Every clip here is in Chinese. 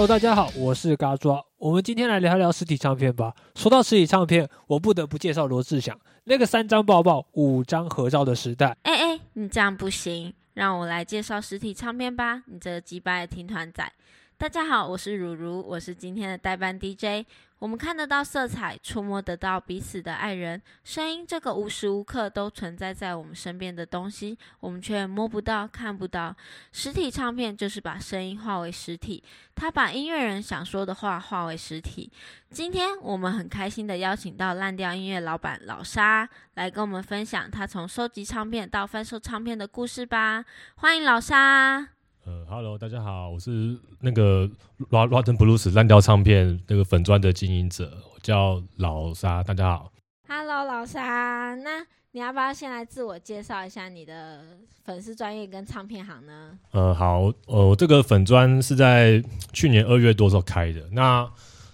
Hello，大家好，我是嘎抓。我们今天来聊聊实体唱片吧。说到实体唱片，我不得不介绍罗志祥那个三张抱抱、五张合照的时代。哎哎，你这样不行，让我来介绍实体唱片吧。你这个鸡巴的听团仔。大家好，我是如如，我是今天的代班 DJ。我们看得到色彩，触摸得到彼此的爱人，声音这个无时无刻都存在在我们身边的东西，我们却摸不到、看不到。实体唱片就是把声音化为实体，它把音乐人想说的话化为实体。今天我们很开心的邀请到烂掉音乐老板老沙来跟我们分享他从收集唱片到翻售唱片的故事吧。欢迎老沙。呃，Hello，大家好，我是那个 Rotten Blues 烂掉唱片那个粉砖的经营者，我叫老沙，大家好。Hello，老沙，那你要不要先来自我介绍一下你的粉丝专业跟唱片行呢？呃，好，呃，我这个粉砖是在去年二月多时候开的，那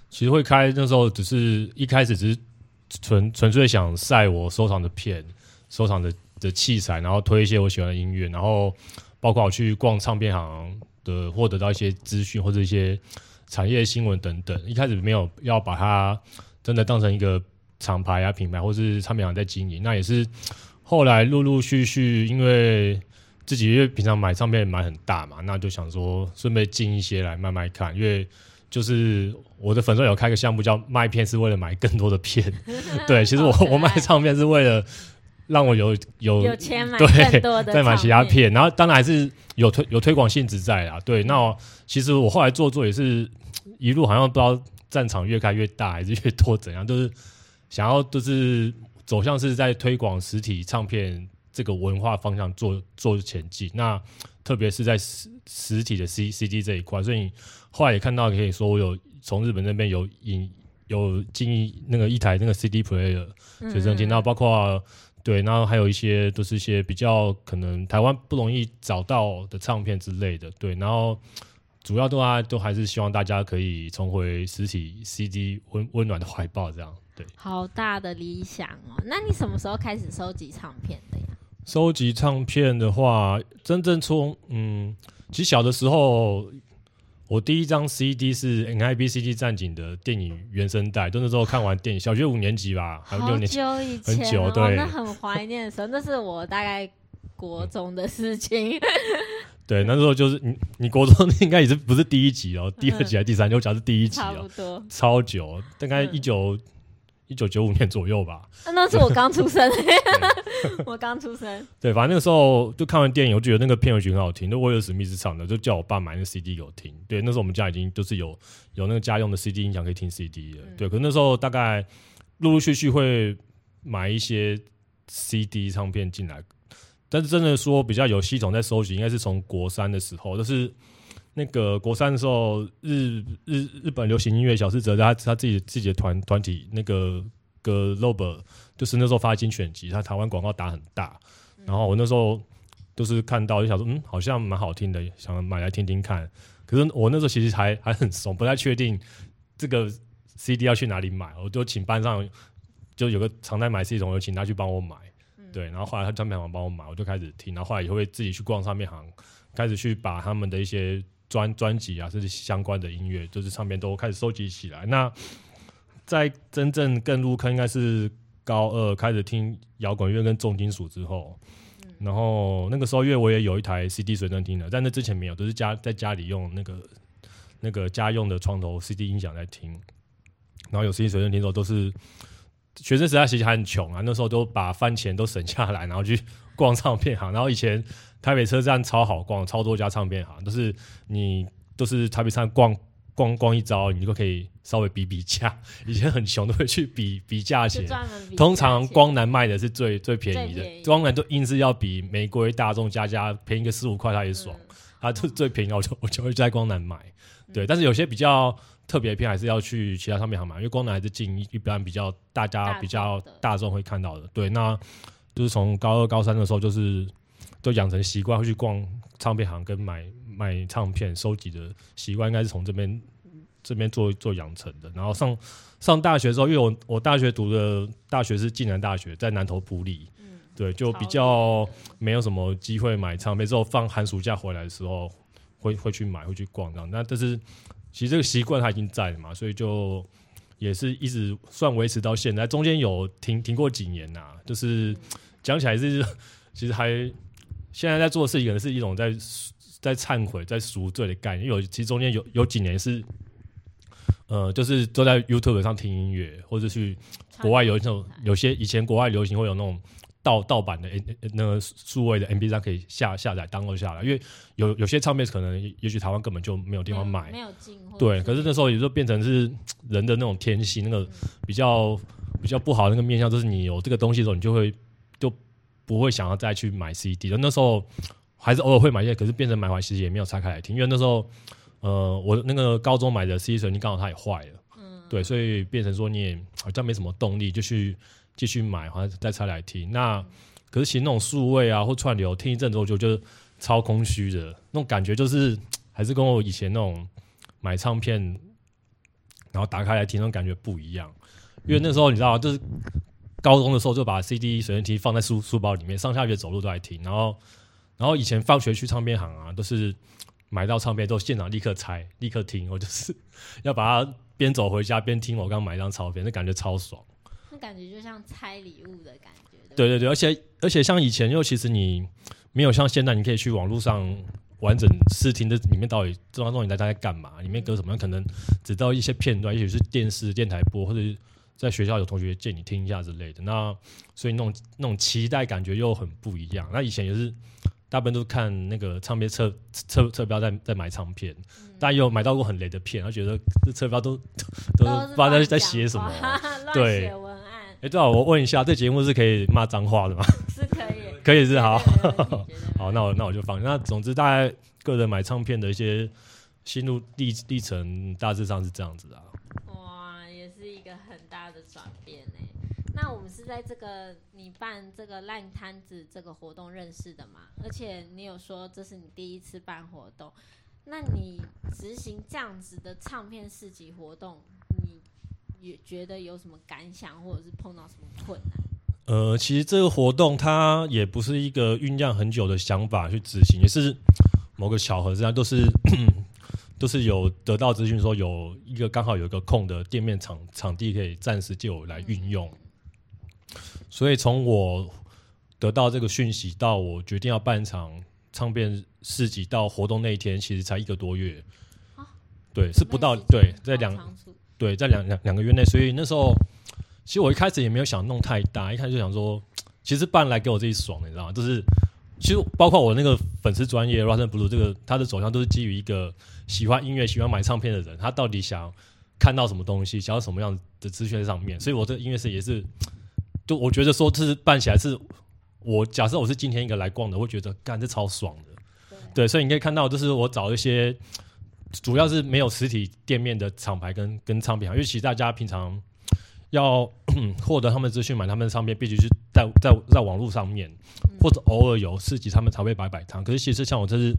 其实会开那时候只是一开始只是纯纯粹想晒我收藏的片、收藏的的器材，然后推一些我喜欢的音乐，然后。包括我去逛唱片行的，获得到一些资讯或者一些产业新闻等等。一开始没有要把它真的当成一个厂牌啊、品牌，或是唱片行在经营。那也是后来陆陆续续，因为自己因为平常买唱片买很大嘛，那就想说顺便进一些来慢慢看。因为就是我的粉丝有开个项目叫卖片，是为了买更多的片。对，其实我我卖唱片是为了。让我有有有钱买更多的，再买其他片，然后当然还是有推有推广性质在啊。对，那其实我后来做做也是一路好像不知道战场越开越大还是越多怎样，就是想要就是走向是在推广实体唱片这个文化方向做做前进。那特别是在实实体的 C C D 这一块，所以后来也看到可以说我有从日本那边有引有进那个一台那个 C D player 随身听，然后包括。对，然后还有一些都是一些比较可能台湾不容易找到的唱片之类的。对，然后主要都啊都还是希望大家可以重回实体 CD 温温暖的怀抱，这样。对，好大的理想哦！那你什么时候开始收集唱片的呀？收集唱片的话，真正从嗯，其实小的时候。我第一张 CD 是 NIBCD 战警的电影原声带，就那时候看完电影，小学五年级吧，还有六年级，很久，对，那很怀念的时候，那是我大概国中的事情。对，那时候就是你，你国中应该也是不是第一集哦，第二集还是第三集？我讲是第一集哦，差不多，超久，大概一九。一九九五年左右吧，那是我刚出生，我刚出生。对，反正那个时候就看完电影，我觉得那个片尾曲很好听，那威尔史密斯唱的，就叫我爸买那 CD 给我听。对，那时候我们家已经就是有有那个家用的 CD 音响可以听 CD 了。对，可那时候大概陆陆续续会买一些 CD 唱片进来，但是真的说比较有系统在收集，应该是从国三的时候，就是。那个国三的时候，日日日本流行音乐小志哲他他自己自己的团团体那个个 Lob，就是那时候发精选集，他台湾广告打很大，然后我那时候都是看到就想说，嗯，好像蛮好听的，想买来听听看。可是我那时候其实还还很怂，不太确定这个 CD 要去哪里买，我就请班上就有个常在买 CD 同学，请他去帮我买，对，然后后来他唱片行帮我买，我就开始听，然后后来也会自己去逛唱片行，开始去把他们的一些。专专辑啊，甚至相关的音乐，就是唱片都开始收集起来。那在真正更入坑，应该是高二开始听摇滚乐跟重金属之后。然后那个时候，因为我也有一台 CD 随身听的，在那之前没有，都是家在家里用那个那个家用的床头 CD 音响在听。然后有 CD 随身听的时候，都是学生时代其实还很穷啊，那时候都把饭钱都省下来，然后去逛唱片行。然后以前。台北车站超好逛，超多家唱片行，都是你都是台北站逛逛逛一遭，你就可以稍微比比价。以前很穷，都会去比比价钱。通常光南卖的是最最便宜的，光南都硬是要比玫瑰、大众、家家便宜个四五块，他也爽。他就最便宜，我就我就会在光南买。对，但是有些比较特别片，还是要去其他唱片行买，因为光南还是进一般比较大家比较大众会看到的。对，那就是从高二高三的时候，就是。都养成习惯会去逛唱片行跟买买唱片收集的习惯，应该是从这边这边做做养成的。然后上上大学的时候，因为我我大学读的大学是暨南大学，在南投埔里，对，就比较没有什么机会买唱片。之后放寒暑假回来的时候，会会去买，会去逛这样。那但是其实这个习惯它已经在了嘛，所以就也是一直算维持到现在。中间有停停过几年呐、就是讲起来是其实还现在在做的事情，可能是一种在在忏悔、在赎罪的概念。有其实中间有有几年是。呃，就是都在 YouTube 上听音乐，或者去国外有那种有些以前国外流行会有那种盗盗版的 N 那个数位的 MP 三可以下下载 download 下来，因为有有些唱片可能也许台湾根本就没有地方买，没有进货。对，可是那时候也就变成是人的那种天性，那个比较比较不好的那个面向，就是你有这个东西的时候，你就会就不会想要再去买 CD 了。那时候还是偶尔会买一些，可是变成买回来其实也没有拆开来听，因为那时候呃我那个高中买的 CD 随机刚好它也坏了，嗯，对，所以变成说你也好像没什么动力，就去继续买，好像再拆来听。那可是其实那种数位啊或串流听一阵子，我就觉得超空虚的那种感觉，就是还是跟我以前那种买唱片然后打开来听那种感觉不一样。因为那时候你知道，就是高中的时候就把 CD 随身听放在书书包里面，上下学走路都在听。然后，然后以前放学去唱片行啊，都是买到唱片都现场立刻拆，立刻听。我就是要把它边走回家边听我刚买一张唱片，那感觉超爽。那感觉就像拆礼物的感觉。对对对，而且而且像以前，又其实你没有像现在，你可以去网络上完整试听的里面到底这张东西大家在干嘛，里面歌什么，可能只到一些片段，也许是电视电台播，或者在学校有同学借你听一下之类的。那所以那种那种期待感觉又很不一样。那以前也是大部分都是看那个唱片车车车标在在买唱片，嗯但也有买到过很雷的片，然后觉得这车标都都都不知道在在写什么。乱对写文案哎，对啊，我问一下，这节目是可以骂脏话的吗？是可以，可以是好。好，那我那我就放。那总之，大概个人买唱片的一些心路历历程，大致上是这样子的、啊。哇，也是一个很大的转变呢。那我们是在这个你办这个烂摊子这个活动认识的嘛？而且你有说这是你第一次办活动，那你执行这样子的唱片市集活动，你也觉得有什么感想，或者是碰到什么困难？呃，其实这个活动它也不是一个酝酿很久的想法去执行，也是某个巧合之下，都是 都是有得到资讯说有一个刚好有一个空的店面场场地可以暂时借我来运用，所以从我得到这个讯息到我决定要办一场唱片市集到活动那一天，其实才一个多月啊。对，是不到对，在两对，在两两两个月内，所以那时候其实我一开始也没有想弄太大，一开始就想说，其实办来给我自己爽，你知道吗？就是其实包括我那个粉丝专业 Russian Blue 这个，它的走向都是基于一个喜欢音乐、喜欢买唱片的人，他到底想看到什么东西，想要什么样的资讯在上面，所以我这个音乐室也是，就我觉得说，这是办起来是。我假设我是今天一个来逛的，我会觉得干这超爽的，对对，所以你可以看到，就是我找一些主要是没有实体店面的厂牌跟跟唱片行，因为其实大家平常要 获得他们资讯、买他们的唱片，必须是在在在网络上面，或者偶尔有市集，他们才会摆摆摊。可是其实像我这是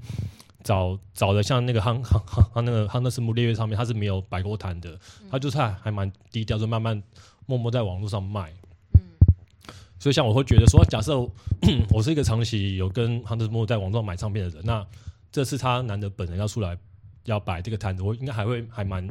找找的，像那个亨亨亨那个亨德斯姆烈月上面，他是没有摆过摊的，他就是还还蛮低调，就慢慢默默在网络上卖。嗯所以像我会觉得说，假设我 是一个长期有跟 Hunter Moore 在网上买唱片的人，那这次他难得本人要出来要摆这个摊子，我应该还会还蛮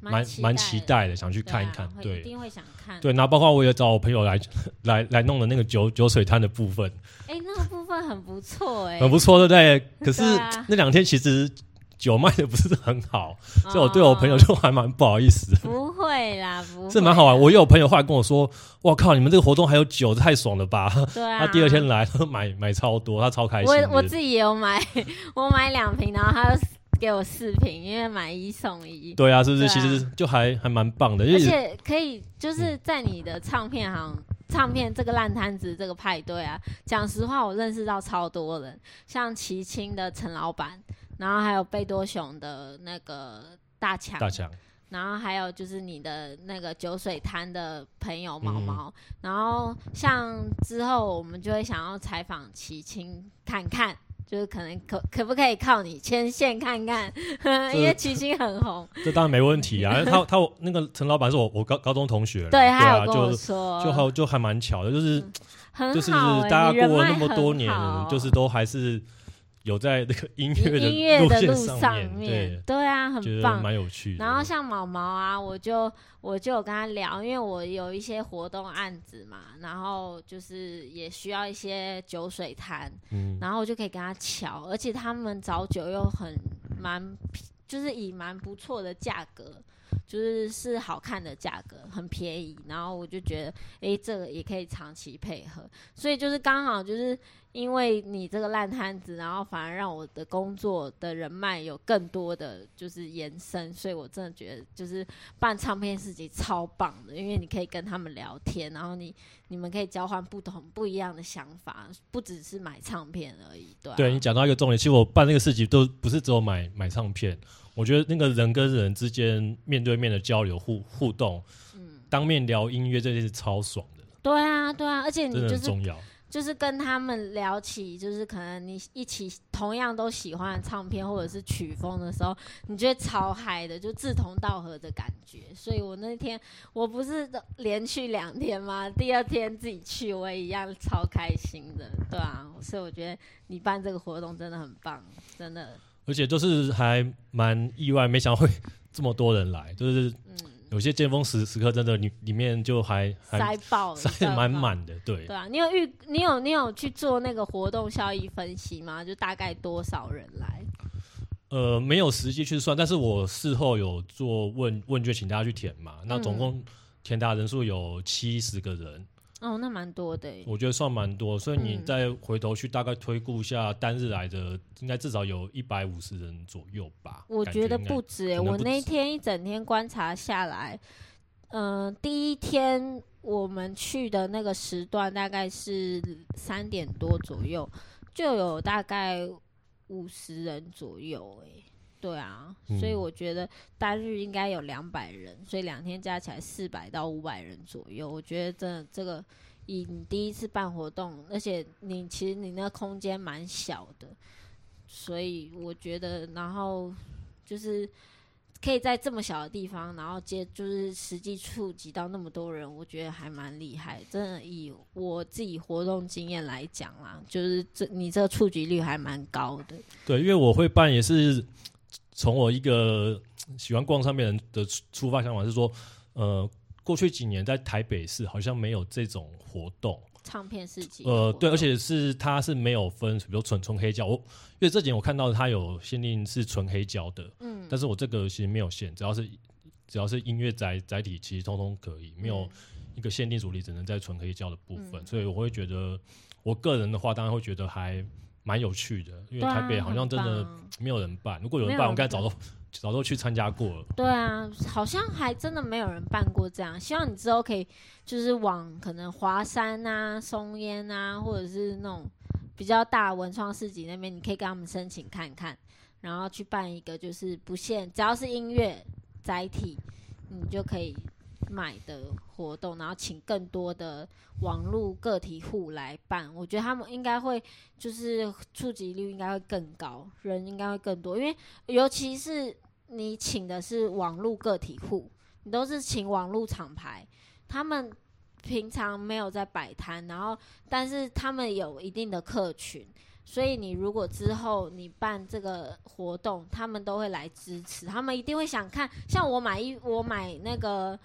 蛮蛮期待的，想去看一看。对一定会想看。对，那包括我也找我朋友来来来弄的那个酒酒水摊的部分，哎、那个部分很不错哎、很不错，对不对？可是啊那两天其实酒卖的不是很好，哦所以我对我朋友就还蛮不好意思的。不会啦，不会，这蛮好玩，我也有朋友后来跟我说：“哇靠，你们这个活动还有酒，这太爽了吧！”对啊。他第二天来，他买买超多，他超开心。我我自己也有买，我买两瓶，然后他就给我视频，因为买一送一。对啊，是不是？啊其实就还还蛮棒的，而且可以就是在你的唱片行、唱片这个烂摊子这个派对啊，讲实话，我认识到超多人，像齐青的陈老板，然后还有贝多熊的那个大强，大强然后还有就是你的那个酒水摊的朋友毛嗯毛，然后像之后我们就会想要采访齐青看看。就是可能可可不可以靠你牵线看看，因为齐星很红，这当然没问题啊。他他那个陈老板是我我高高中同学，对，他啊，有跟我就说，就还就还蛮巧的，就是很就是大家过了那么多年，就是都还是有在那个音乐 音乐的路上面，对，对啊，很棒。蛮有趣的。然后像毛毛啊，我就我就有跟他聊，因为我有一些活动案子嘛，然后就是也需要一些酒水摊，嗯，然后我就可以跟他瞧，而且他们找酒又很蛮，就是以蛮不错的价格，就是是好看的价格，很便宜。然后我就觉得，诶，这个也可以长期配合，所以就是刚好就是因为你这个烂摊子，然后反而让我的工作的人脉有更多的就是延伸，所以我真的觉得就是办唱片市集超棒的，因为你可以跟他们聊天，然后你你们可以交换不同不一样的想法，不只是买唱片而已，对、啊、对你讲到一个重点，其实我办那个市集都不是只有买买唱片，我觉得那个人跟人之间面对面的交流互互动，嗯，当面聊音乐这件事超爽的，对啊，对啊，而且你就是重要。就是跟他们聊起，就是可能你一起同样都喜欢唱片或者是曲风的时候，你觉得超嗨的，就志同道合的感觉。所以我那天我不是连续两天吗？第二天自己去，我也一样超开心的，对啊。所以我觉得你办这个活动真的很棒，真的，而且就是还蛮意外，没想到会 这么多人来，就是嗯，有些尖峰时时刻真的里里面就还还塞爆了，塞满满的，对对。啊，你有预你有你有去做那个活动效益分析吗？就大概多少人来？呃，没有实际去算，但是我事后有做问问卷，请大家去填嘛。那总嗯共填答人数有七十个人，哦，那蛮多的耶。我觉得算蛮多。所以你嗯再回头去大概推估一下，单日来的应该至少有一百五十人左右吧。我觉得不止我那天一整天观察下来，嗯、第一天我们去的那个时段大概是三点多左右，就有大概五十人左右诶、对啊，所以嗯我觉得单日应该有两百人，所以两天加起来四百到五百人左右。我觉得真的这个，以你第一次办活动，而且你其实你那个空间蛮小的，所以我觉得，然后就是可以在这么小的地方，然后接就是实际触及到那么多人，我觉得还蛮厉害。真的以我自己活动经验来讲啦，就是这你这个触及率还蛮高的。对，因为我会办也是从我一个喜欢逛唱片人的出出发想法是说，呃，过去几年在台北市好像没有这种活动。唱片市集呃，对，而且是它是没有分，比如纯纯黑胶，我因为这几年我看到它有限定是纯黑胶的，嗯，但是我这个其实没有限，只要是只要是音乐载载体，其实通通可以，没有嗯。一个限定主力只能在纯黑胶的部分，嗯。所以我会觉得，我个人的话当然会觉得还蛮有趣的，因为台北好像真的没有人办，如果有人办，我应该早都 早都去参加过了。对啊，好像还真的没有人办过这样。希望你之后可以就是往可能华山啊、松烟啊，或者是那种比较大文创市集那边，你可以跟他们申请看看，然后去办一个就是不限，只要是音乐载体，你就可以买的活动，然后请更多的网络个体户来办。我觉得他们应该会就是触及率应该会更高，人应该会更多，因为尤其是你请的是网络个体户，你都是请网络厂牌，他们平常没有在摆摊，然后但是他们有一定的客群，所以你如果之后你办这个活动，他们都会来支持，他们一定会想看。像我买一我买那个。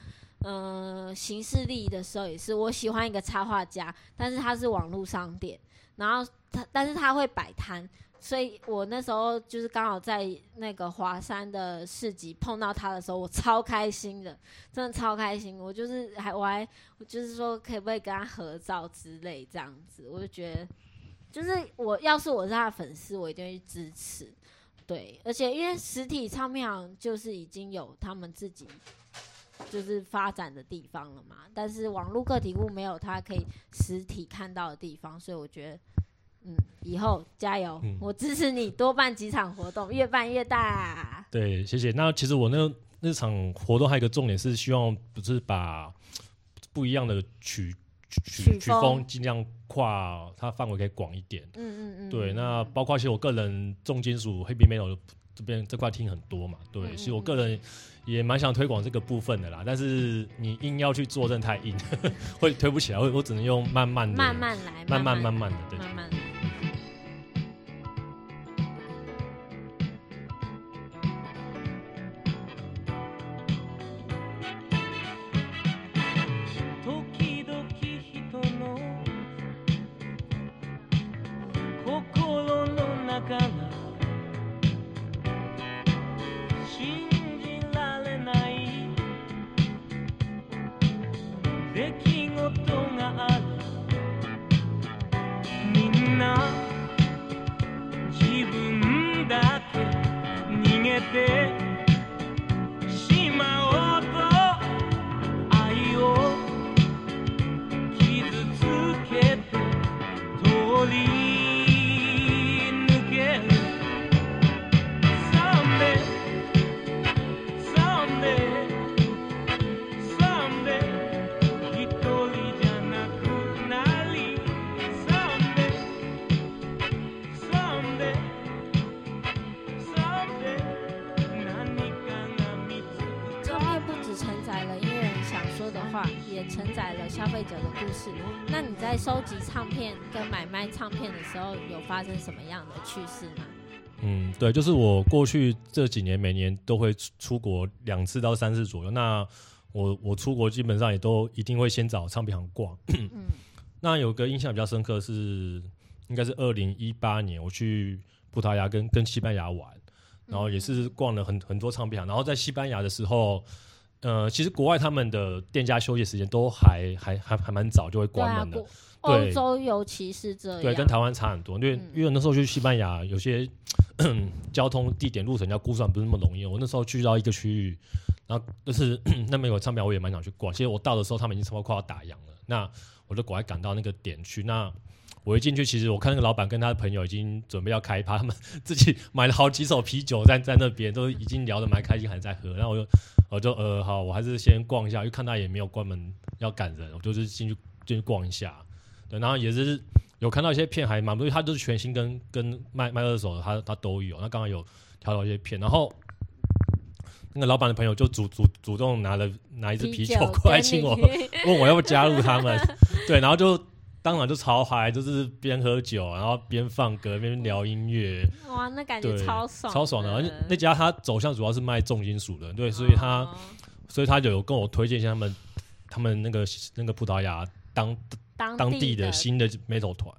嗯、行事历的时候也是，我喜欢一个插画家，但是他是网络商店，然后他但是他会摆摊，所以我那时候就是刚好在那个华山的市集碰到他的时候，我超开心的，真的超开心。我就是还我还就是说可不可以跟他合照之类这样子，我就觉得就是我要是我是他的粉丝，我一定会支持。对，而且因为实体唱片行就是已经有他们自己就是发展的地方了嘛，但是网络个体户没有他可以实体看到的地方，所以我觉得。嗯，以后加油，嗯我支持你多办几场活动，越办越大。对，谢谢。那其实我那那场活动还有一个重点是希望不是把不一样的曲曲曲曲风风尽量跨它范围可以广一点。嗯嗯嗯，对，嗯那包括其实我个人重金属 heavy metal 这边这块听很多嘛，对，嗯其实我个人也蛮想推广这个部分的啦，但是你硬要去做，真的太硬，会推不起来，我我只能用慢慢的、慢慢来，慢慢、慢慢慢的，对。慢慢时候，有发生什么样的趣事吗？嗯，对，就是我过去这几年每年都会出出国两次到三次左右。那我我出国基本上也都一定会先找唱片行逛。嗯 那有个印象比较深刻是，应该是二零一八年我去葡萄牙跟跟西班牙玩，然后也是逛了很很多唱片行。然后在西班牙的时候，呃，其实国外他们的店家休息时间都还还还还蛮早就会关门的。国欧对洲尤其是这样，对，跟台湾差很多。因为、嗯因为那时候去西班牙，有些 交通地点路程要估算不是那么容易。我那时候去到一个区域，然后就是 那边有唱片，我也蛮想去逛。其实我到的时候，他们已经差不多快要打烊了，那我就赶快赶到那个点去。那我一进去，其实我看那个老板跟他的朋友已经准备要开趴，他们自己买了好几手啤酒在在那边，都已经聊得蛮开心，还在喝。然后我就 我就呃好，我还是先逛一下，因为看他也没有关门要赶人，我就是进去进去逛一下。对，然后也是有看到一些片还蛮不错，他就是全新跟跟卖卖二手的，他他都有。那刚刚有挑到一些片，然后那个老板的朋友就主主主动拿了拿一支啤酒过来请我，问我要不要加入他们。对，然后就当晚就超嗨，就是边喝酒，然后边放歌，边聊音乐，哇，那感觉，超爽，超爽的。而且那家他走向主要是卖重金属的，对，所以他、哦所以他就有跟我推荐一下他们他们那个那个葡萄牙当当当地的的新的 metal 团。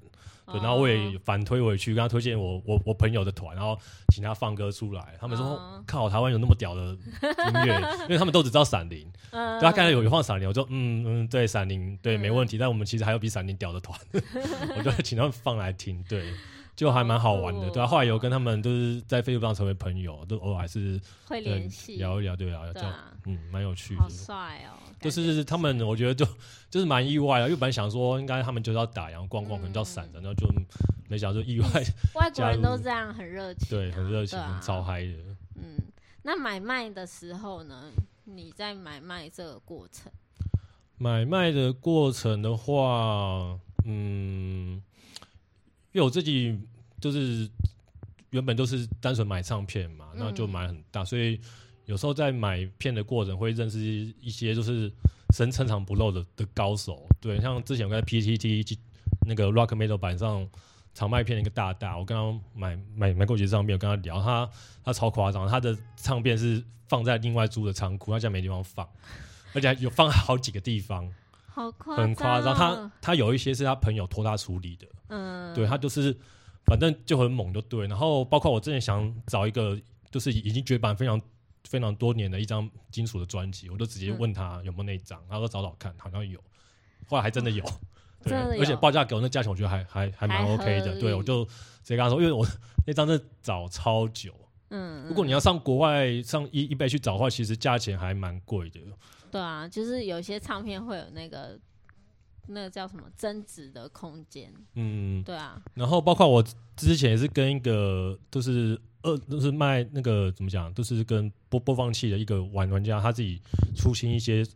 对，哦然后我也反推回去，跟他推荐我我我朋友的团，然后请他放歌出来。他们说哦：“靠，台湾有那么屌的音乐，因为他们都只知道闪灵。嗯对他刚才有一放闪灵，我说嗯嗯，对闪灵对没问题。但我们其实还有比闪灵屌的团，我就请他们放来听，对，就还蛮好玩的。对啊，后来有跟他们都是在 Facebook 上成为朋友，都偶尔还是会对联系，聊一聊，对啊，叫对啊，嗯蛮有趣的好。帅哦，就是他们，我觉得就就是蛮意外的，因为本来想说应该他们就是要打烊逛逛，可能就要散的，然后就没想到就意外，外国人都这样很热情，对，很热情，超嗨的。嗯，那买卖的时候呢？你在买卖这个过程，买卖的过程的话，嗯，因为我自己就是原本都是单纯买唱片嘛，嗯那就买很大，所以有时候在买片的过程会认识一些就是深深藏不露的的高手。对，像之前我在 PTT 那个 Rock Metal 版上常卖片的一个大大，我跟他买买买过几张唱片，我跟他聊，他他超夸张，他的唱片是放在另外租的仓库，他现在没地方放，而且还有放好几个地方，好夸很夸张。哦他他有一些是他朋友托他处理的，嗯，对他就是反正就很猛，就对。然后包括我之前想找一个就是已经绝版非常非常多年的一张金属的专辑，我就直接问他有没有那张，他说找找看，好像有，后来还真的有。对，而且报价给我那价钱，我觉得还还还蛮 OK 的。对，我就直接跟他说，因为我 那张是找超久，嗯，如果你要上国外上一一倍去找的话，其实价钱还蛮贵的。对啊，就是有些唱片会有那个那个叫什么增值的空间，嗯，对啊，然后包括我之前也是跟一个就是二就是卖那个怎么讲，就是跟播播放器的一个玩玩家，他自己出新一些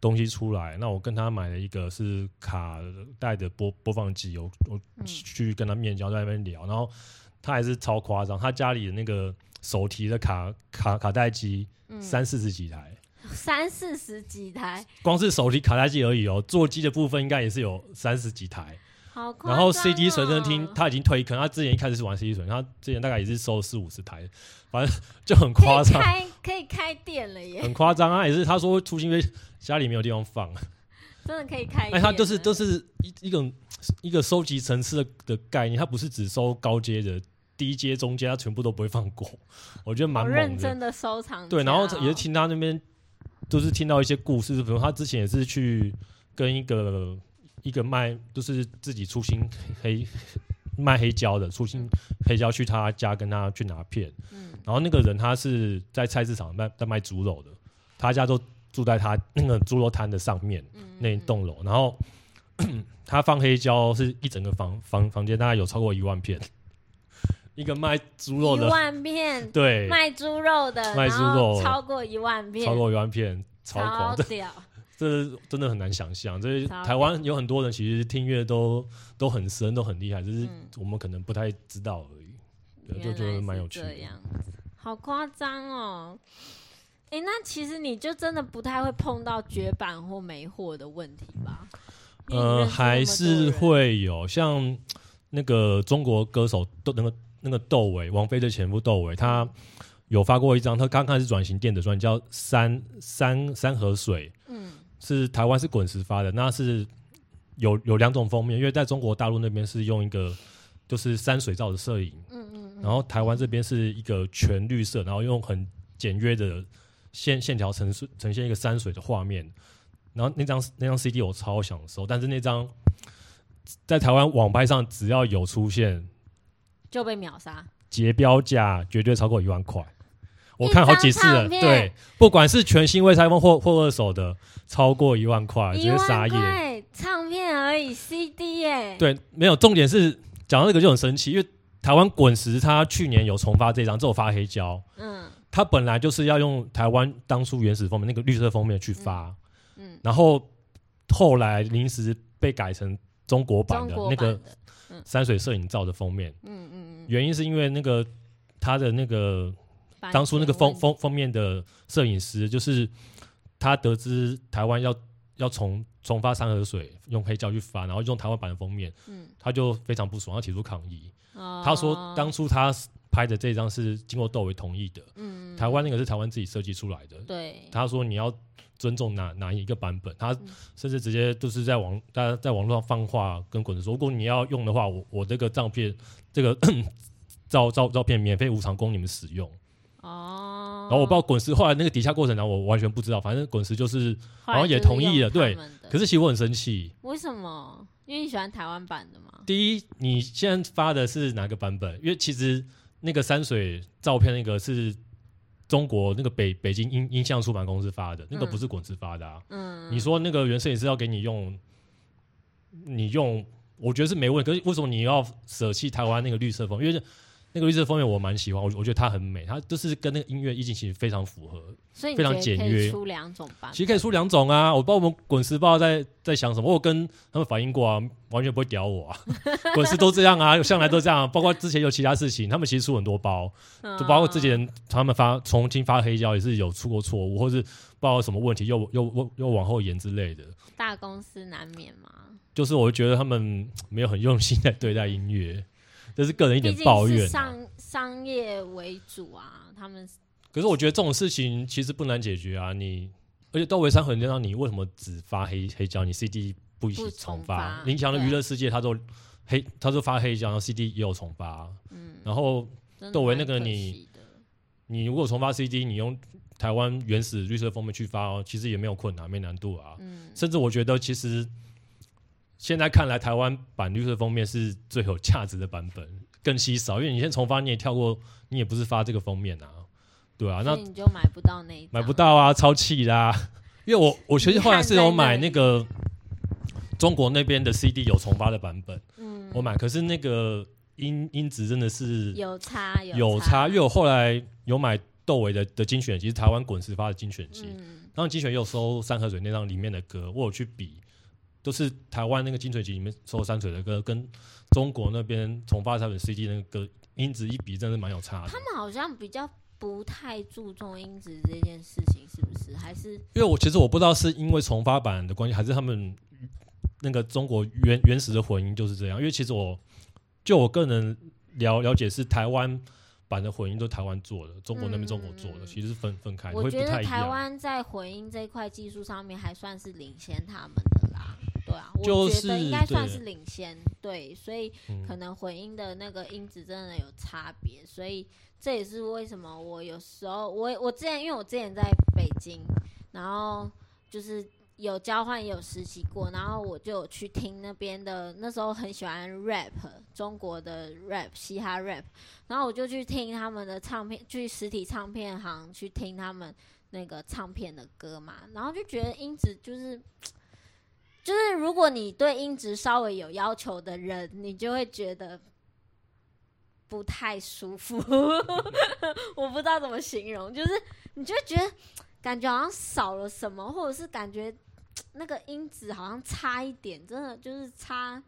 东西出来。那我跟他买了一个是卡带的播播放机，我我嗯去跟他面交在那边聊，然后他还是超夸张，他家里的那个手提的卡卡卡带机嗯，三四十几台。三四十几台，光是手提卡带机而已哦，座机的部分应该也是有三十几台，好夸张、哦。然后 CD 随身听他已经退坑，他之前一开始是玩 CD 随身，他之前大概也是收四五十台，反正就很可以夸张，开可以开店了耶，很夸张啊！也是他说出行因为家里没有地方放，真的可以开。哎，他就是就是一一种一个收集层次的的概念，他不是只收高阶的，低阶、中阶他全部都不会放过，我觉得蛮。认真的收藏哦、对，然后也是听他那边，就是听到一些故事，比如他之前也是去跟一个一个卖就是自己出心黑卖黑胶的出心黑胶去他家跟他去拿片，嗯。然后那个人他是在菜市场卖在卖猪肉的，他家都住在他那个猪肉摊的上面嗯。那一栋楼，然后 他放黑胶是一整个房房房间大概有超过一万片，一个卖猪肉的一的万片对卖猪肉的，卖猪肉超过一万片，超过一万片，超狂，这超屌，这真的很难想象。这台湾有很多人其实听乐都都很深，都很厉害，只是嗯我们可能不太知道而已。对，就觉得蛮有趣的。样子，好夸张哦。哎、那其实你就真的不太会碰到绝版或没货的问题吧？呃，还是人会有像那个中国歌手都那个那个窦唯，王菲的前夫窦唯，他有发过一张，他刚开始转型电子专辑叫《山山山河水》，嗯是台湾是滚石发的，那是有有两种封面，因为在中国大陆那边是用一个就是山水照的摄影，嗯嗯嗯，然后台湾这边是一个全绿色，然后用很简约的线线条呈现呈现一个山水的画面。然后那张那张 CD 我超想收，但是那张在台湾网拍上只要有出现，就被秒杀。结标价绝对超过一万块。我看好几次了，对，不管是全新未拆封或或二手的，超过一万块，直一接傻万眼。块唱片而已，CD 耶。，对，没有重点是讲到这个就很神奇，因为台湾滚石它去年有重发这张，只有发黑胶，嗯。它本来就是要用台湾当初原始封面那个绿色封面去发，嗯，然后后来临时被改成中国版中的。那个山水摄影照的封面，嗯嗯嗯，原因是因为那个他的那个当初那个封封封面的摄影师，就是他得知台湾要要重重发山河水，用黑胶去发，然后用台湾版的封面，嗯，他就非常不爽，要提出抗议。哦。他说当初他拍的这张是经过窦唯同意的，嗯台湾那个是台湾自己设计出来的。对，他说你要尊重哪哪一个版本，他嗯甚至直接就是在网大家在网络上放话跟滚石说，如果你要用的话，我我这个照片这个 照照照片免费无偿供你们使用。哦，然后我不知道滚石后来那个底下过程呢，我完全不知道，反正滚石就是，后好像也同意了对可是其实我很生气。为什么？因为你喜欢台湾版的嘛？第一，你现在发的是哪个版本？因为其实那个山水照片那个是中国那个北北京音音像出版公司发的，那个嗯不是滚石发的啊。嗯，你说那个原摄影师要给你用，你用，我觉得是没问题。可是为什么你要舍弃台湾那个绿色风？因为那个绿色封面我蛮喜欢，我我觉得它很美，它就是跟那个音乐意境其实非常符合。所以你非常简约出两种吧其实可以出两种啊，我不知道我们滚石不知道在在想什么，我有跟他们反映过啊，完全不会屌我啊，滚石都这样啊，向来都这样、啊，包括之前有其他事情，他们其实出很多包，就包括之前他们发重新发黑胶也是有出过错误，或是不知道什么问题又又又又往后延之类的，大公司难免嘛，就是我觉得他们没有很用心在对待音乐，这是个人一点抱怨、啊。商商业为主啊，他们可是我觉得这种事情其实不难解决啊，你而且窦唯山很让你为什么只发黑黑胶，你 CD 不一起不重重发影响了对娱乐世界，他都黑，他都发黑胶，然后 CD 也有重发，嗯，然后窦唯那个你你如果重发 CD，你用台湾原始绿色封面去发哦，其实也没有困难，没难度啊。嗯甚至我觉得，其实现在看来，台湾版绿色封面是最有价值的版本，更稀少，因为你先重发，你也跳过，你也不是发这个封面啊，对啊，那你就买不到那一买不到啊，超气啦！因为我我其实后来是有买那个中国那边的 CD 有重发的版本，嗯，我买，可是那个音音质真的是有差有差，因为我后来有买窦唯的的精选集，是台湾滚石发的精选集，嗯。然后精选也有收山河水那张里面的歌，我有去比，都是台湾那个金水集里面收山水的歌，跟中国那边重发台本 CD 那个歌音质一比，真的蛮有差的他。们好像比较不太注重音质这件事情，是不是？还是因为我其实我不知道是因为重发版的关系，还是他们那个中国原原始的混音就是这样。因为其实我就我个人了了解是台湾版的混音都台湾做的，中国那边中国做的，嗯其实是分分开，我会觉得台。湾在混音这一块技术上面还算是领先他们的啦。对啊，我就是觉得应该算是领先，对，所以嗯可能混音的那个音质真的有差别，所以这也是为什么我有时候我我之前因为我之前在北京，然后就是有交换也有实习过，然后我就有去听那边的，那时候很喜欢 rap 中国的 rap 嘻哈 rap，然后我就去听他们的唱片，去实体唱片行去听他们那个唱片的歌嘛，然后就觉得音质就是。就是如果你对音质稍微有要求的人，你就会觉得不太舒服。我不知道怎么形容，就是你就会觉得感觉好像少了什么，或者是感觉那个音质好像差一点，真的就是差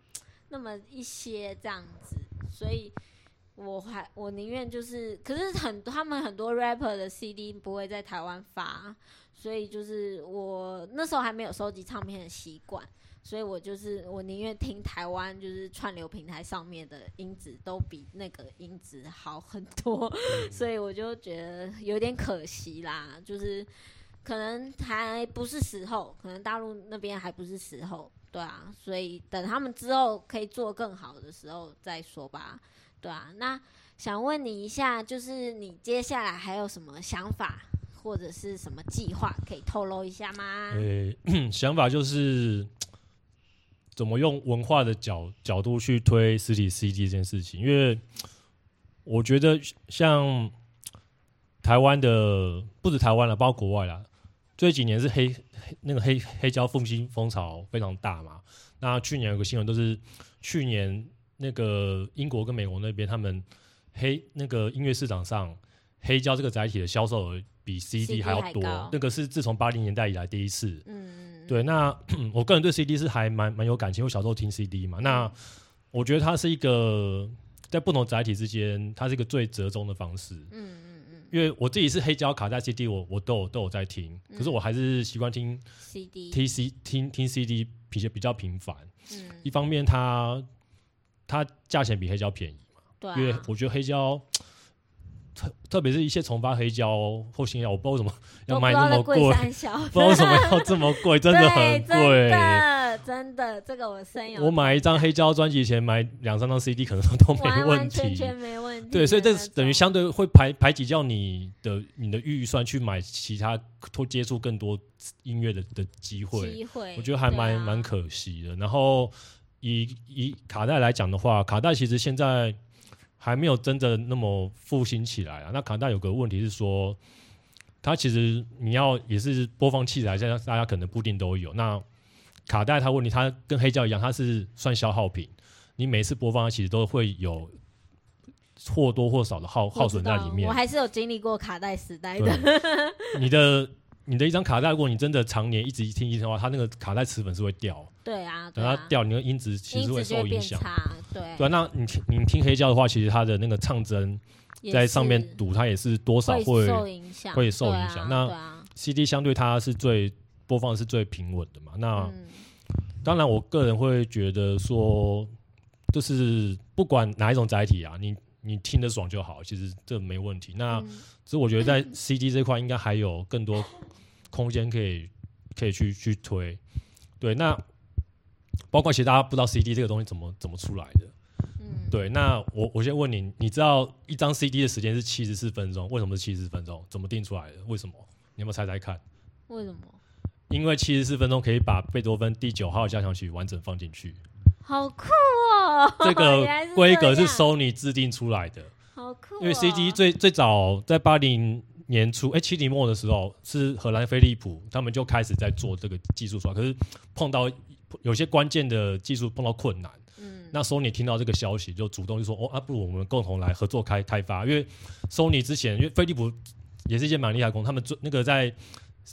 那么一些这样子。所以我还我宁愿就是，可是很他们很多 rapper 的 CD 不会在台湾发，所以就是我那时候还没有收集唱片的习惯。所以我就是我宁愿听台湾就是串流平台上面的音质都比那个音质好很多，所以我就觉得有点可惜啦，就是可能还不是时候，可能大陆那边还不是时候，对啊，所以等他们之后可以做更好的时候再说吧，对啊。那想问你一下，就是你接下来还有什么想法或者是什么计划可以透露一下吗？诶、想法就是怎么用文化的角角度去推实体 CD 这件事情，因为我觉得像台湾的不止台湾了，包括国外啦，这几年是黑黑那个黑黑胶复兴风潮非常大嘛。那去年有个新闻，都是去年那个英国跟美国那边，他们黑那个音乐市场上黑胶这个载体的销售额比 CD CD 还要多，那个是自从八零年代以来第一次。嗯，对，那 我个人对 CD 是还蛮蛮有感情，我小时候听 CD 嘛，那我觉得它是一个在不同载体之间，它是一个最折中的方式。嗯嗯嗯。因为我自己是黑胶卡带 CD，我我都有都有在听，可是我还是习惯听，CD，T C 听听 CD 比较比较频繁。嗯，一方面它它价钱比黑胶便宜嘛，对因为啊，我觉得黑胶。特特别是一些重发黑胶或新药，我不知道为什么 要卖那么贵，不知道为什么要这么贵，真的很对真贵。的真的，这个我深有我买一张黑胶专辑前买两三张 CD 可能都没问完完全没问题。对，所以这等于相对会排排挤掉你的你的预算去买其他或接触更多音乐的的机会，机会，我觉得还蛮蛮、可惜的。然后以以卡带来讲的话，卡带其实现在还没有真的那么复兴起来啊。那卡带有个问题是说，它其实你要也是播放器材，现在大家可能不一定都有。那卡带它问题，它跟黑胶一样，它是算消耗品，你每次播放它其实都会有或多或少的耗耗损在里面我。还是有经历过卡带时代的。，你的你的一张卡带，如果你真的常年一直听一听的话，它那个卡带磁粉是会掉，对啊，对啊，等它掉，你的音质其实会受影响。对，对啊，那你听你听黑胶的话，其实它的那个唱针在上面是堵，它也是多少会会受影响，会受影响那，CD 相对它是最播放是最平稳的嘛。那、嗯当然，我个人会觉得说，就是不管哪一种载体啊，你你听得爽就好，其实这没问题。那嗯所以我觉得在 CD 这块应该还有更多空间可以可以去去推。对，那包括其实大家不知道 CD 这个东西怎么怎么出来的。嗯，对，那我我先问你，你知道一张 CD 的时间是七十四分钟，为什么是七十四分钟？怎么定出来的？为什么？你有没有猜猜看？为什么？因为七十四分钟可以把贝多芬第九号交响曲完整放进去，好酷哦！这个 规格是 Sony 制定出来的。好酷哦，因为 CD 最最早在八零年初，哎、七零末的时候，是荷兰飞利浦他们就开始在做这个技术出来，可是碰到有些关键的技术碰到困难，嗯，那 Sony 听到这个消息就主动就说，哦，啊，不如我们共同来合作开开发，因为 Sony 之前因为飞利浦也是一件蛮厉害的公司，他们做那个在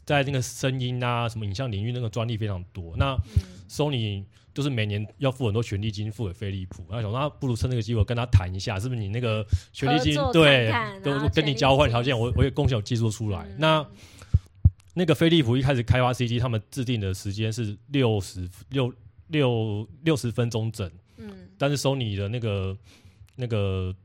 在那个声音啊什么影像领域那个专利非常多，那嗯。Sony 就是每年要付很多权利金付给飞利浦，那想说，那不如趁这个机会跟他谈一下，是不是你那个权利金看看都然后权利跟你交换金条件，我我也共享有技术出来。嗯。那那个飞利浦一开始开发 CD，他们制定的时间是六十六六六十分钟整，嗯但是 Sony 的那个那个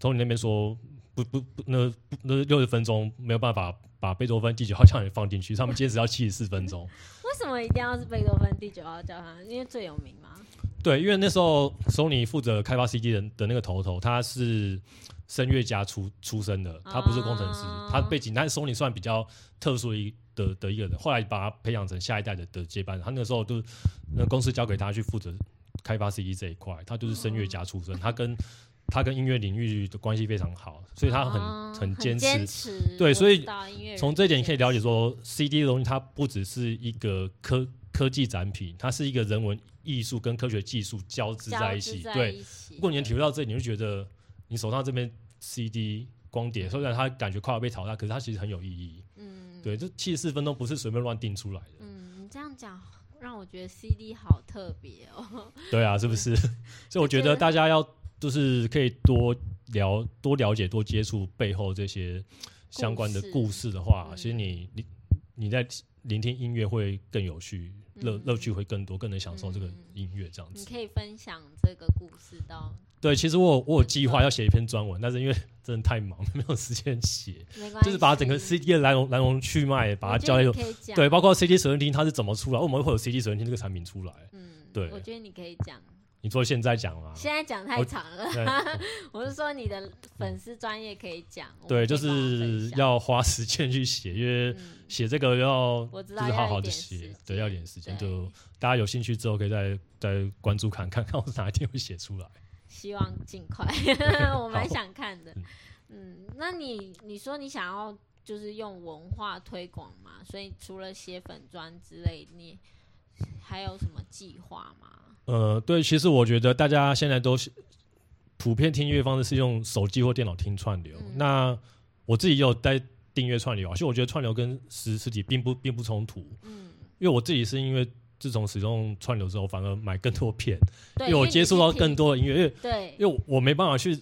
Sony 那边说不不不，那不那六十分钟没有办法把贝多芬第九号交响曲放进去，他们坚持要七十四分钟。为什么一定要是贝多芬第九号交响？因为最有名嘛。对，因为那时候 Sony 负责开发 CD 的的那个头头，他是声乐家出出身的，他不是工程师，哦他背景，但是 Sony 算比较特殊的一的的一个人，后来把他培养成下一代的的接班人。他那个时候就那公司交给他去负责开发 CD 这一块，他就是声乐家出身，他跟他跟音乐领域的关系非常好，所以他很、哦很坚持。对所以从这一点你可以了解说，CD 的东西它不只是一个科科技展品，它是一个人文艺术跟科学技术交织在一起。对，如果你能体会到这，你就觉得你手上这边 CD 光碟，虽然它感觉快要被淘汰，可是它其实很有意义。嗯对，这七十四分钟不是随便乱定出来的。嗯，你这样讲让我觉得 CD 好特别哦。对啊，是不是？所以我觉得大家要就是可以多了多了解、多接触背后这些相关的故事故事的话，嗯其实你你你在聆听音乐会更有趣，乐嗯。乐趣会更多，更能享受这个嗯。音乐这样子。你可以分享这个故事到对，其实我有我有计划要写一篇专文，但是因为真的太忙，没有时间写，没关系，就是把整个 CD 的来龙来龙去脉，把它交代你可以讲，对，包括 CD 随身听它是怎么出来，为什么会有 CD 随身听这个产品出来？嗯，对。我觉得你可以讲，你说现在讲吗？现在讲太长了，对 我是说你的粉丝专业可以讲，对，就是要花时间去写，因为嗯写这个要我知就是好好的写间，对，要点时间。就大家有兴趣之后，可以再再关注看看看我哪一天会写出来。希望尽快，我蛮想看的嗯。嗯，那你你说你想要就是用文化推广嘛？所以除了写粉砖之类，你还有什么计划吗？呃，对，其实我觉得大家现在都是普遍听音乐方式是用手机或电脑听串流。嗯那我自己也有在订阅串流啊，其实我觉得串流跟实实体并不并不冲突，嗯，因为我自己是因为自从使用串流之后，反而买更多片，对，因为我接触到更多的音乐，因为对，因为我没办法去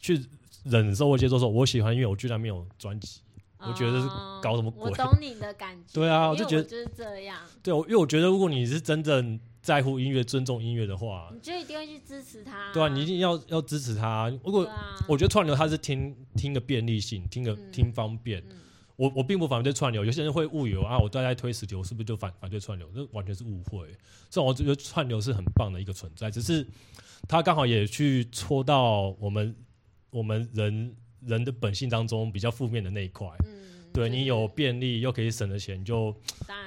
去忍受或接受说，我喜欢音乐，我居然没有专辑。我觉得是哦搞什么鬼我懂你的感觉。对啊我就觉得就是这样，对，我因为我觉得如果你是真正在乎音乐、尊重音乐的话，你就一定会去支持他。对啊，你一定要要支持他。如果啊，我觉得串流它是听听个便利性，听个嗯听方便。嗯我我并不反对串流，有些人会误以为啊，我都在推实体，我是不是就反反对串流？这完全是误会。所以我觉得串流是很棒的一个存在，只是它刚好也去戳到我们我们人人的本性当中比较负面的那一块。嗯，对你有便利又可以省的钱，你就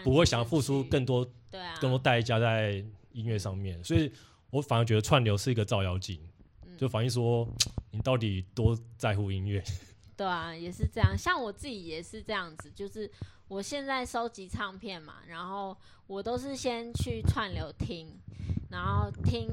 不会是想付出更多对啊更多代价在音乐上面，所以我反而觉得串流是一个照妖镜，嗯就反映说你到底多在乎音乐。对啊，也是这样。像我自己也是这样子，就是我现在收集唱片嘛，然后我都是先去串流听，然后听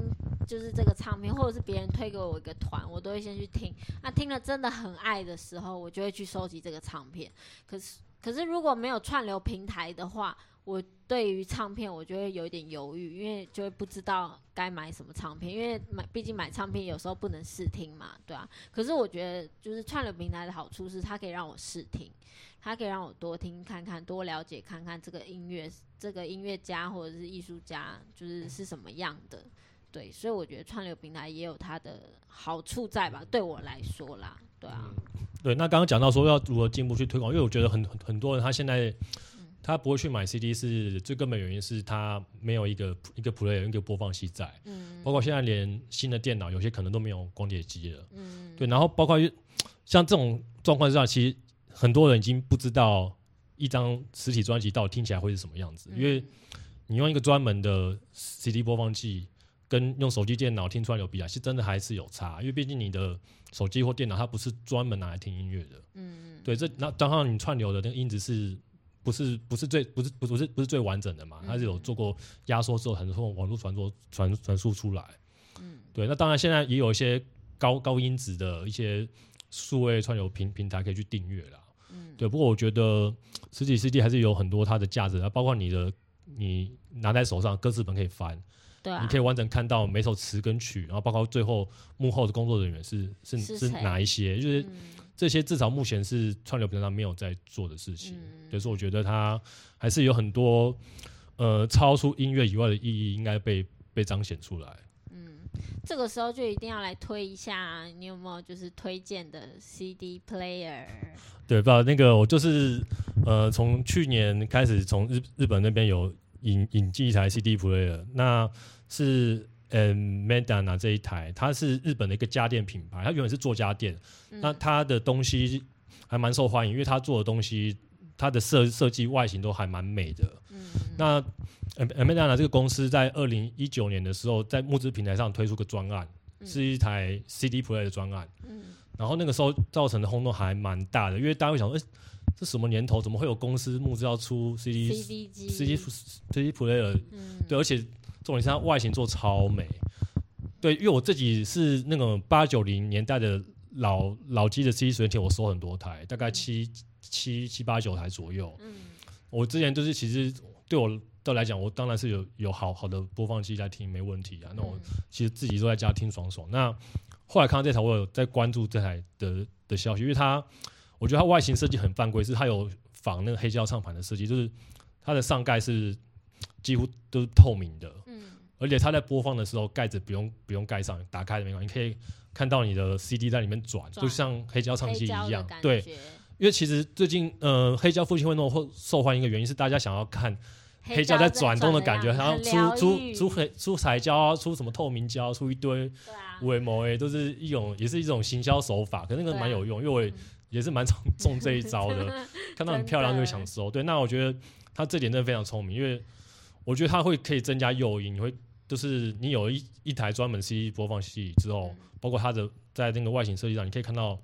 就是这个唱片，或者是别人推给我一个团，我都会先去听。那听了真的很爱的时候，我就会去收集这个唱片。可是，可是如果没有串流平台的话，我对于唱片我就会有一点犹豫，因为就会不知道该买什么唱片，因为买毕竟买唱片有时候不能试听嘛，对啊。可是我觉得就是串流平台的好处是它可以让我试听，它可以让我多听看看，多了解看看这个音乐这个音乐家或者是艺术家就是是什么样的。对，所以我觉得串流平台也有它的好处在吧，对我来说啦，对啊，对，那刚刚讲到说要如何进步去推广，因为我觉得很很很多人他现在他不会去买 CD，是最根本原因是他没有一个一个 player 一个播放器在，嗯包括现在连新的电脑有些可能都没有光碟机了。嗯，对，然后包括像这种状况之下，其实很多人已经不知道一张实体专辑到底听起来会是什么样子，因为你用一个专门的 CD 播放器跟用手机、电脑听出来有比啊，是真的还是有差，因为毕竟你的手机或电脑它不是专门拿来听音乐的。嗯，对，这那当然你串流的那个音质是。不是不是最不是不是不是最完整的嘛？它是有做过压缩之后，很多网络传播传传输出来。嗯，对，那当然现在也有一些高高音质的一些数位串流平平台可以去订阅啦。嗯，对，不过我觉得实体 CD 还是有很多它的价值，啊，包括你的你拿在手上歌词本可以翻，对啊，你可以完整看到每首词跟曲，然后包括最后幕后的工作人员是是是是哪一些，就是嗯这些至少目前是串流平台上没有在做的事情。嗯所以说我觉得它还是有很多呃超出音乐以外的意义应该被被彰显出来。嗯，这个时候就一定要来推一下，你有没有就是推荐的 CD player？对，不那个我就是呃，从去年开始从日日本那边有引引进一台 CD player，那是呃 Medana 这一台，它是日本的一个家电品牌，它原本是做家电，嗯那它的东西还蛮受欢迎，因为它做的东西，它的设设计外形都还蛮美的。嗯那呃 Medana 这个公司在二零一九年的时候，在募资平台上推出个专案，嗯是一台 CD Play 的专案。嗯然后那个时候造成的轰动还蛮大的，因为大家会想说，哎、这什么年头，怎么会有公司募资要出 CD，CD 机 CD CD player？嗯对，而且重点是它外形做超美。对，因为我自己是那种八九零年代的老老机的 CD 随身听，我收很多台，大概七七七八九台左右。嗯我之前就是其实对我的来讲，我当然是有有好好的播放器在听，没问题啊。那我嗯其实自己都在家听爽爽。那后来看到这台，我有在关注这台的的消息，因为它我觉得它外形设计很犯规，是它有仿那个黑胶唱盘的设计，就是它的上盖是几乎都是透明的，嗯而且它在播放的时候盖子不用不用盖上，打开的没关系，你可以看到你的 CD 在里面转，就像黑胶唱机一样对，因为其实最近呃黑胶复兴会那么受受欢迎一个原因是大家想要看黑胶在转动的感觉，然后出出出黑出彩胶啊，出什么透明胶，出一堆对啊，无为某 A 都是一种也是一种行销手法，可是那个蛮有用，因为我也 嗯。也是蛮常中这一招的，看到很漂亮就会想收。对，那我觉得他这点真的非常聪明，因为我觉得它会可以增加诱因，你会就是你有一一台专门 CD 播放器之后，嗯包括它的在那个外形设计上，你可以看到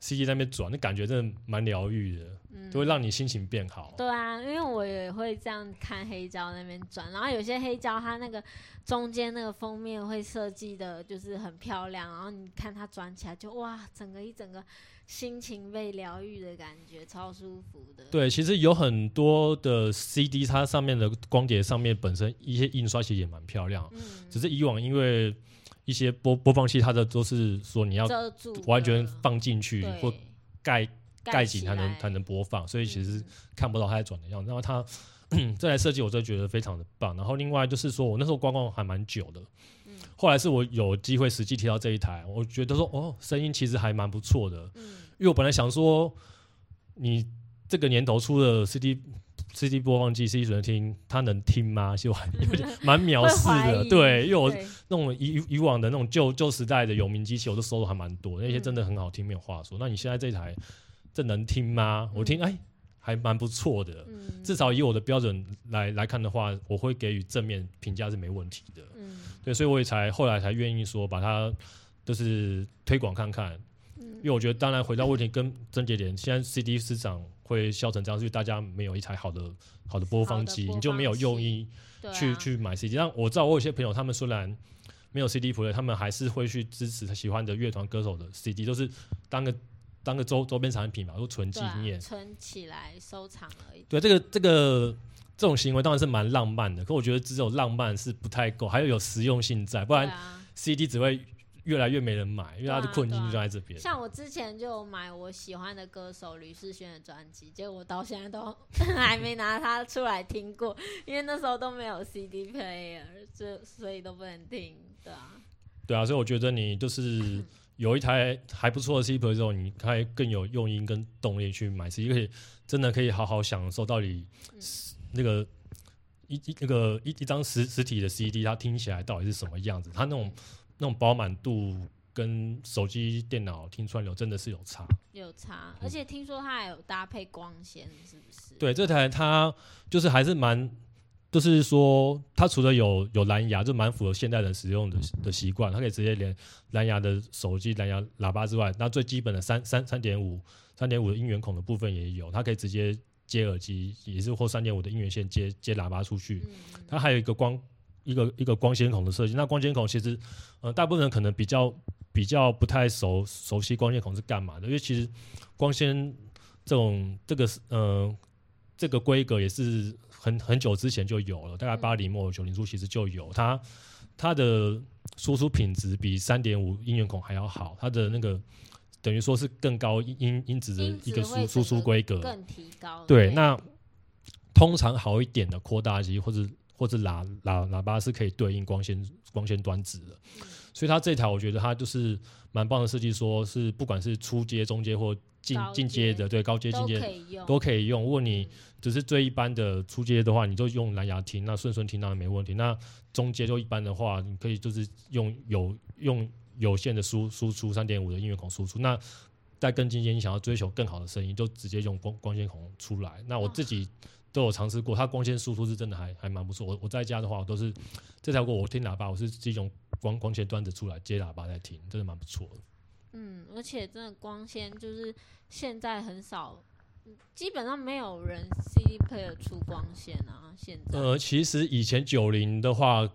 CD 在那边转，那感觉真的蛮疗愈的，嗯就会让你心情变好。对啊，因为我也会这样看黑胶那边转，然后有些黑胶它那个中间那个封面会设计的就是很漂亮，然后你看它转起来就哇，整个一整个心情被疗愈的感觉，超舒服的。对，其实有很多的 CD，它上面的光碟上面本身一些印刷其实也蛮漂亮，嗯，只是以往因为一些播播放器，它的都是说你要完全放进去或盖盖紧才能才能播放，所以其实嗯。看不到它在转的样子。然后它 这台设计，我真的觉得非常的棒。然后另外就是说我那时候观望还蛮久的，嗯。后来是我有机会实际提到这一台，我觉得说哦，声音其实还蛮不错的。嗯因为我本来想说，你这个年头出的 CD CD 播放器、CD 随身听，它能听吗？其实我还有点蛮藐视 的。对，因为我那种以以往的那种旧旧时代的有名机器，我都收的还蛮多，那些真的很好听，没有话说。那你现在这台，这能听吗？我听，哎，还蛮不错的。嗯至少以我的标准来来看的话，我会给予正面评价是没问题的。嗯对，所以我也才后来才愿意说把它就是推广看看，因为我觉得当然回到问题跟症结点，现在 CD 市场会销成这样，是因为大家没有一台好的好的播放机，你就没有用意去、去买 CD。但我知道我有些朋友，他们虽然没有 CD player，他们还是会去支持他喜欢的乐团歌手的 CD，都是当个当个周周边产品嘛，都存纪念。存起来收藏而已。对，这个这个这种行为当然是蛮浪漫的，可我觉得只有浪漫是不太够，还要有实用性在，不然，CD 只会越来越没人买，因为他的困境就在这边。像我之前就有买我喜欢的歌手吕世轩的专辑，结果我到现在都 还没拿它出来听过，因为那时候都没有 CD player，就所以都不能听，对啊，对啊，所以我觉得你就是 有一台还不错的 CD player 之后，你才更有用音跟动力去买 CD，可以真的可以好好享受到底嗯。那个一一那个一一张实实体的 CD，它听起来到底是什么样子，它那种那种饱满度跟手机、电脑听串流真的是有差。有差，而且听说它还有搭配光纤，是不是？对，这台它就是还是蛮，就是说它除了有有蓝牙，就蛮符合现代人使用的的习惯，它可以直接连蓝牙的手机、蓝牙喇叭之外，那最基本的三三三点五三点五的音源孔的部分也有，它可以直接接耳机，也是或三点五的音源线接接喇叭出去。嗯，它还有一个光一个一个光纤孔的设计。那光纤孔其实，呃，大部分人可能比较比较不太熟熟悉光纤孔是干嘛的，因为其实光纤这种这个呃这个规格也是很很久之前就有了，大概嗯八零末九零初其实就有它。它的输出品质比三点五音源孔还要好，它的那个等于说是更高音音音质的一个输输出规格，更提高。对，那通常好一点的扩大机或者或者喇喇喇叭是可以对应光纤光纤端子的，所以它这条我觉得它就是蛮棒的设计，说是不管是初阶、中阶或进进阶阶的，对高阶、进都阶都可以用。如果你只是最一般的初阶的话，你就用蓝牙听，那顺顺听当然没问题。那中阶就一般的话，你可以就是用有用有线的输输出三点五的音乐孔输出。那再更进阶，你想要追求更好的声音，就直接用光光线孔出来。那我自己都有尝试过，它光纤输出是真的还还蛮不错。我我在家的话，我都是这条过我听喇叭，我是自己用光光线端子出来接喇叭在听，真的蛮不错的。嗯，而且真的光纤就是现在很少，基本上没有人 CD player 出光纤啊。现在，呃，其实以前九零的话，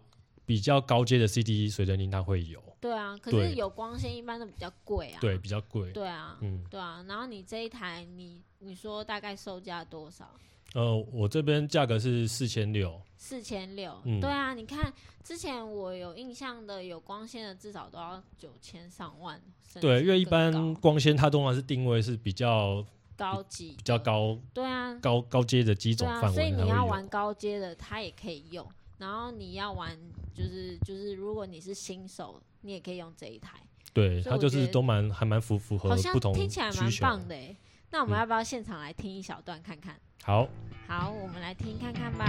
比较高阶的 CD 随身听它会有，对啊，可是有光纤一般都比较贵啊。对，比较贵。对啊，嗯，对啊。然后你这一台，你你说大概售价多少？呃，我这边价格是四千六，四千六。嗯对啊，你看之前我有印象的有光纤的，至少都要九千上万。对，因为一般光纤它通常是定位是比较高级比较。高对啊，高高阶的机对啊，种范所以围才会有。你要玩高阶的，它也可以用。然后你要玩，就是就是，如果你是新手，你也可以用这一台，对，它就是都蛮还蛮符符合听起来蛮。棒的诶。那我们嗯要不要现场来听一小段看看？好，好，我们来听看看吧。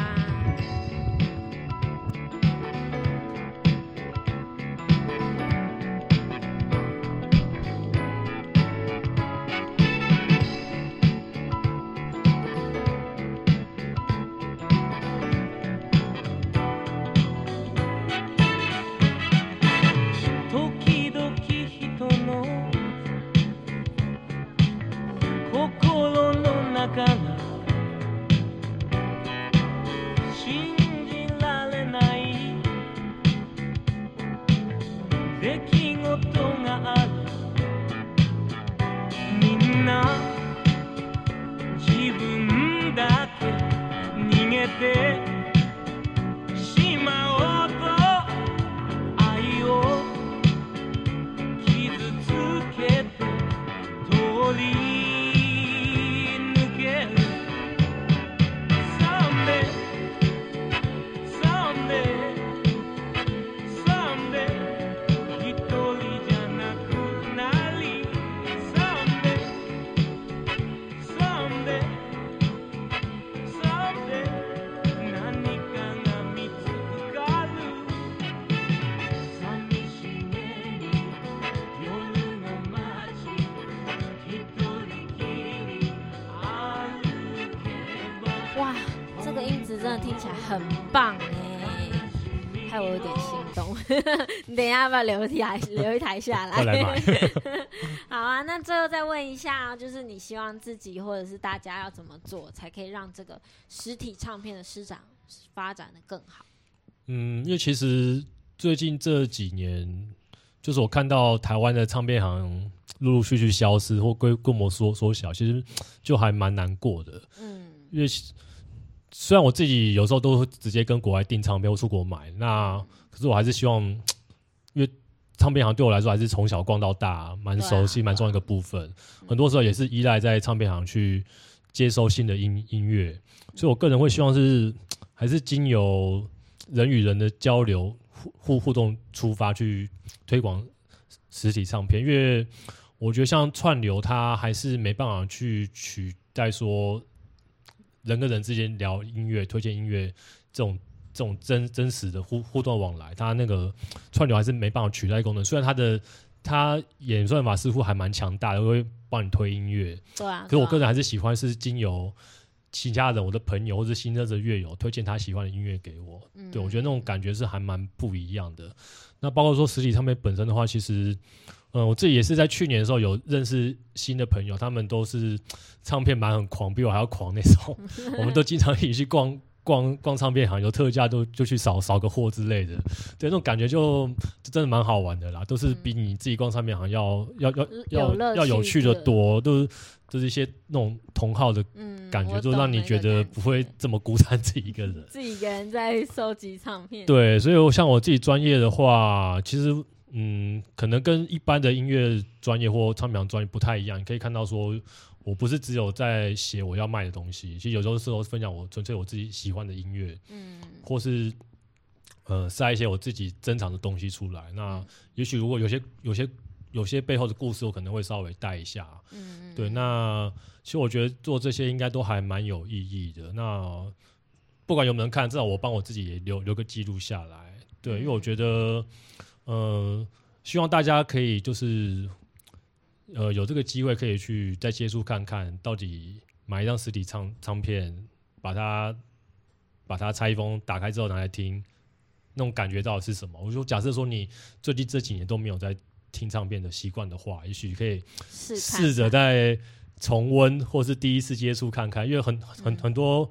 の中が信じられない出来事がある。みんな自分だけ逃げて你 等一下要不要留一台 留一台下来？好啊，那最后再问一下，就是你希望自己或者是大家要怎么做，才可以让这个实体唱片的市场发展的更好？嗯，因为其实最近这几年，就是我看到台湾的唱片行陆陆续续消失或规规模缩缩小，其实就还蛮难过的。嗯，因为虽然我自己有时候都直接跟国外订唱片或出国买，那可是我还是希望，因为唱片行对我来说还是从小逛到大，蛮熟悉、蛮重要一个部分。很多时候也是依赖在唱片行去接收新的音音乐，所以我个人会希望是 还是经由人与人的交流互互互动出发去推广实体唱片，因为我觉得像串流，它还是没办法去取代说人跟人之间聊音乐、推荐音乐这种这种真真实的互互动往来，它那个 串流还是没办法取代功能。虽然它的它演算法似乎还蛮强大的，会帮你推音乐，对啊。可是我个人还是喜欢是经由其他人、我的朋友或者新认识的乐友推荐他喜欢的音乐给我。嗯对我觉得那种感觉是还蛮不一样的。那包括说实体唱片本身的话，其实，嗯、我自己也是在去年的时候有认识新的朋友，他们都是唱片买很狂，比我还要狂那种。我们都经常一起去逛。逛逛唱片行有特价都就去扫扫个货之类的，对那种感觉就就真的蛮好玩的啦，都是比你自己逛唱片行要要要要有要有趣的的，多，都是都是一些那种同号的嗯，感觉，就让你觉得不会这么孤单自己一个人。自己一个人在收集唱片。对，所以我像我自己专业的话，其实嗯，可能跟一般的音乐专业或唱片行专业不太一样。你可以看到说，我不是只有在写我要卖的东西，其实有时候是我分享我纯粹我自己喜欢的音乐，嗯或是呃塞一些我自己珍藏的东西出来。那也许如果有些有些有些背后的故事，我可能会稍微带一下。嗯，对，那其实我觉得做这些应该都还蛮有意义的。那不管有没有人看，至少我帮我自己也留留个记录下来。对，因为我觉得，呃，希望大家可以就是，呃，有这个机会可以去再接触看看，到底买一张实体唱唱片，把它把它拆封打开之后拿来听，那种感觉到底是什么？我就，假设说你最近这几年都没有在听唱片的习惯的话，也许可以试试着在重温或是第一次接触看看，因为很很嗯很多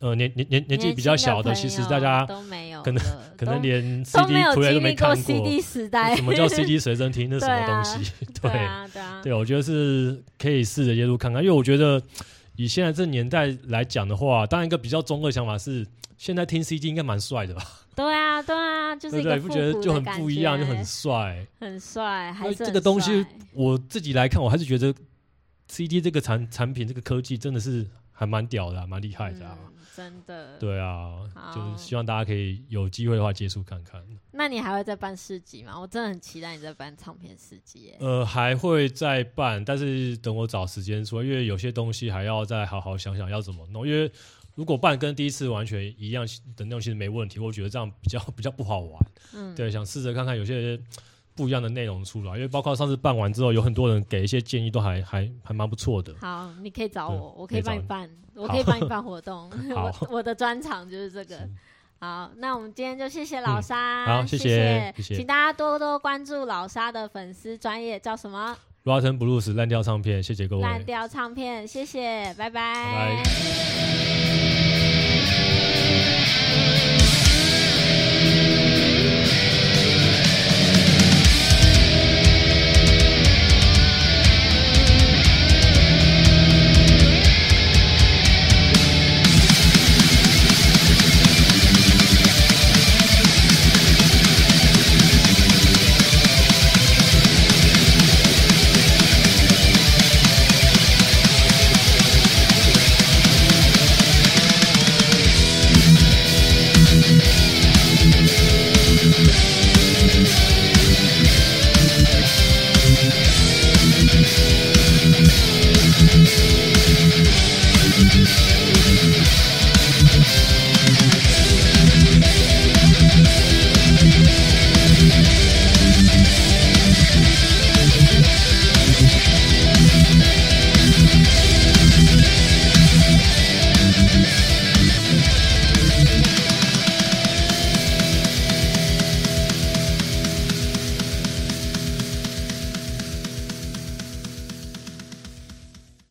呃年年年年纪比较小的，其实大家都没有可能可能连 CD 没有 player 都没经历过 CD 时 代，什么叫 CD 随身听？那什么东西？对啊，对啊，对，我觉得是可以试着接触看看，因为我觉得以现在这年代来讲的话，当然一个比较中二的想法是，现在听 CD 应该蛮帅的吧？对啊，对啊，就是对不觉得就很不一样，就很帅。很帅，还这个东西我自己来看，我还是觉得 CD 这个产产品，这个科技真的是还蛮屌的啊、蛮厉害的啊。嗯真的。对啊，就是希望大家可以有机会的话接触看看。那你还会再办市集吗？我真的很期待你在办唱片市集耶。呃，还会再办，但是等我找时间说，因为有些东西还要再好好想想要怎么弄。因为如果办跟第一次完全一样的内容，其实没问题。我觉得这样比较 比较不好玩。嗯，对，想试着看看有些不一样的内容出来，因为包括上次办完之后，有很多人给一些建议，都还还还蛮不错的。好，你可以找我，我可以帮你办，我可以帮你办活动。好。我我的专长就是这个。好，那我们今天就谢谢老嗯。沙，好谢谢谢谢。谢请大家多多关注老沙的粉丝专业叫什么？Rotten Blues 烂掉唱片，谢谢各位，烂掉唱片，谢谢，拜拜。拜拜